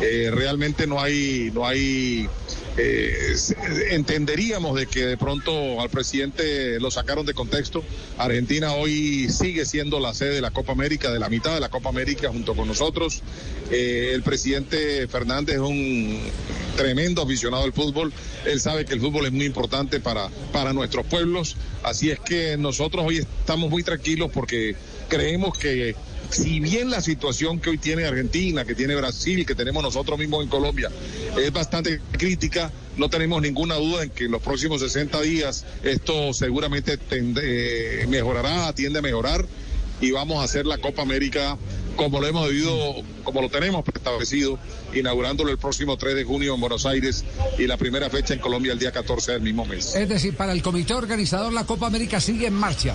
Eh, realmente no hay, no hay, eh, entenderíamos de que de pronto al presidente lo sacaron de contexto. Argentina hoy sigue siendo la sede de la Copa América, de la mitad de la Copa América junto con nosotros. Eh, el presidente Fernández es un tremendo aficionado al fútbol. Él sabe que el fútbol es muy importante para, para nuestros pueblos. Así es que nosotros hoy estamos muy tranquilos porque creemos que si bien la situación que hoy tiene Argentina, que tiene Brasil, que tenemos nosotros mismos en Colombia, es bastante crítica, no tenemos ninguna duda en que en los próximos 60 días esto seguramente tende, mejorará, tiende a mejorar y vamos a hacer la Copa América como lo hemos debido, como lo tenemos establecido, inaugurándolo el próximo 3 de junio en Buenos Aires y la primera fecha en Colombia el día 14 del mismo mes. Es decir, para el comité organizador la Copa América sigue en marcha.